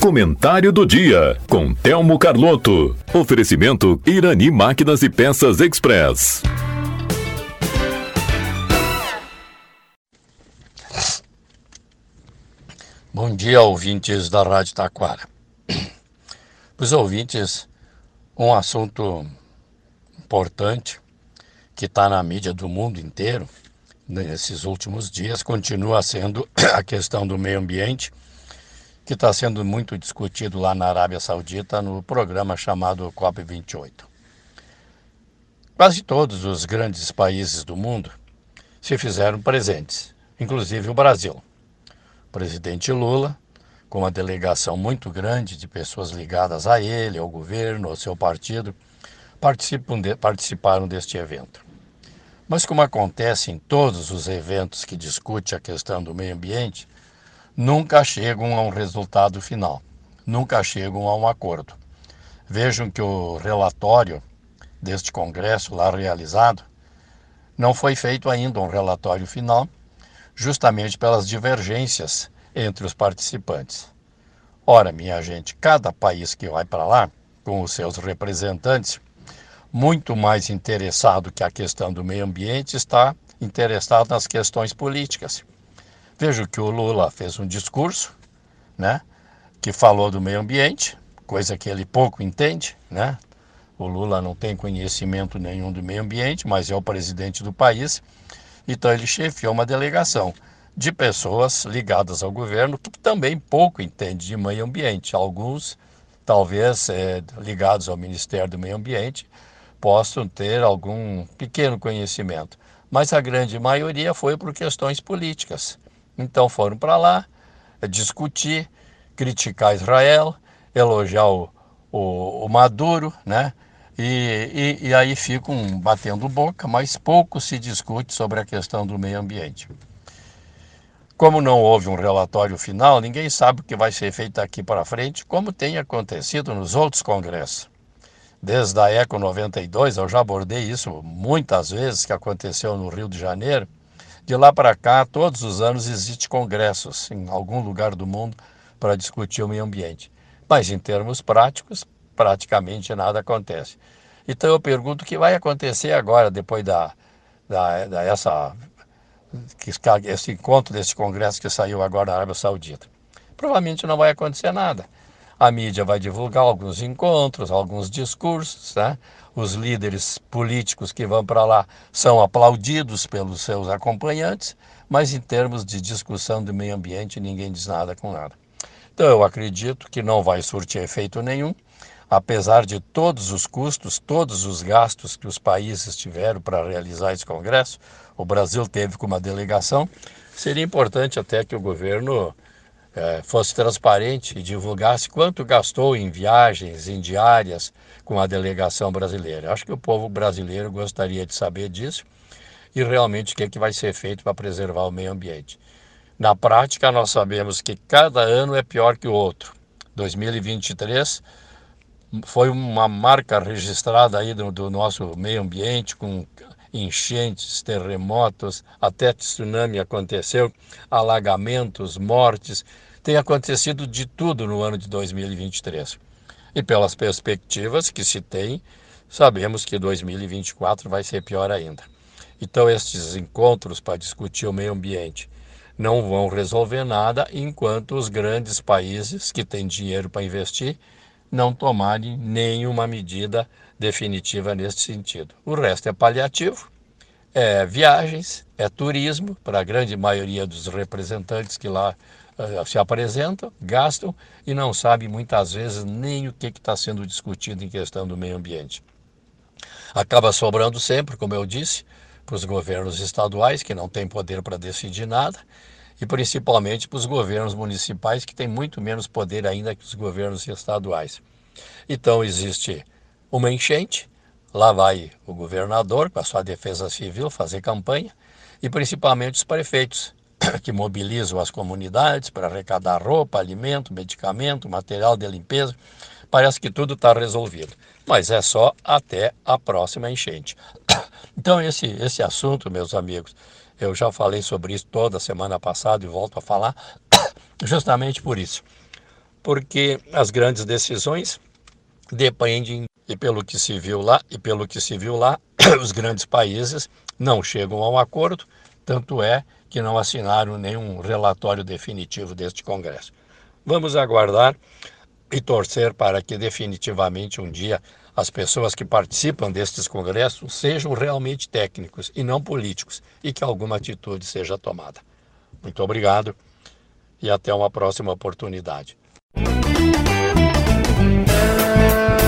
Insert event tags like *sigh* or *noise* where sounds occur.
Comentário do dia com Telmo Carlotto. Oferecimento Irani Máquinas e Peças Express. Bom dia, ouvintes da Rádio Taquara. *clears throat* Os ouvintes, um assunto importante que está na mídia do mundo inteiro nesses últimos dias continua sendo *clears throat* a questão do meio ambiente, que está sendo muito discutido lá na Arábia Saudita no programa chamado COP28. Quase todos os grandes países do mundo se fizeram presentes, inclusive o Brasil. O presidente Lula, com uma delegação muito grande de pessoas ligadas a ele, ao governo, ao seu partido, de, participaram deste evento. Mas, como acontece em todos os eventos que discute a questão do meio ambiente, nunca chegam a um resultado final, nunca chegam a um acordo. Vejam que o relatório deste congresso lá realizado não foi feito ainda um relatório final, justamente pelas divergências entre os participantes. Ora, minha gente, cada país que vai para lá, com os seus representantes, muito mais interessado que a questão do meio ambiente, está interessado nas questões políticas. Vejo que o Lula fez um discurso, né, que falou do meio ambiente, coisa que ele pouco entende, né? O Lula não tem conhecimento nenhum do meio ambiente, mas é o presidente do país então ele chefiou uma delegação de pessoas ligadas ao governo que também pouco entende de meio ambiente. Alguns, talvez é, ligados ao Ministério do Meio Ambiente, possam ter algum pequeno conhecimento, mas a grande maioria foi por questões políticas. Então foram para lá discutir, criticar Israel, elogiar o, o, o Maduro, né? E, e, e, aí ficam batendo boca, mas pouco se discute sobre a questão do meio ambiente. Como não houve um relatório final, ninguém sabe o que vai ser feito aqui para frente, como tem acontecido nos outros congressos. Desde a ECO 92, eu já abordei isso muitas vezes, que aconteceu no Rio de Janeiro. De lá para cá, todos os anos existem congressos em algum lugar do mundo para discutir o meio ambiente. Mas em termos práticos, praticamente nada acontece. Então eu pergunto o que vai acontecer agora, depois da, da, da essa, esse encontro desse congresso que saiu agora na Arábia Saudita. Provavelmente não vai acontecer nada. A mídia vai divulgar alguns encontros, alguns discursos, né? os líderes políticos que vão para lá são aplaudidos pelos seus acompanhantes, mas em termos de discussão do meio ambiente, ninguém diz nada com nada. Então eu acredito que não vai surtir efeito nenhum apesar de todos os custos, todos os gastos que os países tiveram para realizar esse congresso, o Brasil teve com uma delegação, seria importante até que o governo fosse transparente e divulgasse quanto gastou em viagens, em diárias com a delegação brasileira. Acho que o povo brasileiro gostaria de saber disso e realmente o que, é que vai ser feito para preservar o meio ambiente. Na prática, nós sabemos que cada ano é pior que o outro. 2023 foi uma marca registrada aí do, do nosso meio ambiente com enchentes, terremotos, até tsunami aconteceu, alagamentos, mortes, tem acontecido de tudo no ano de 2023. E pelas perspectivas que se tem, sabemos que 2024 vai ser pior ainda. Então, estes encontros para discutir o meio ambiente não vão resolver nada enquanto os grandes países que têm dinheiro para investir não tomarem nenhuma medida definitiva nesse sentido. O resto é paliativo, é viagens, é turismo, para a grande maioria dos representantes que lá uh, se apresentam, gastam e não sabem muitas vezes nem o que está sendo discutido em questão do meio ambiente. Acaba sobrando sempre, como eu disse, para os governos estaduais, que não têm poder para decidir nada, e principalmente para os governos municipais, que têm muito menos poder ainda que os governos estaduais. Então, existe uma enchente, lá vai o governador, com a sua defesa civil, fazer campanha, e principalmente os prefeitos, *coughs* que mobilizam as comunidades para arrecadar roupa, alimento, medicamento, material de limpeza. Parece que tudo está resolvido, mas é só até a próxima enchente. *coughs* Então, esse, esse assunto, meus amigos, Eu já falei sobre isso toda semana passada e volto a falar, *coughs* justamente por isso. Porque as grandes decisões dependem, e pelo que se viu lá, e pelo que se viu lá, *coughs* os grandes países não chegam a um acordo, tanto é que não assinaram nenhum relatório definitivo deste Congresso. Vamos aguardar e torcer para que definitivamente um dia as pessoas que participam destes congressos sejam realmente técnicos e não políticos e que alguma atitude seja tomada. Muito obrigado e até uma próxima oportunidade.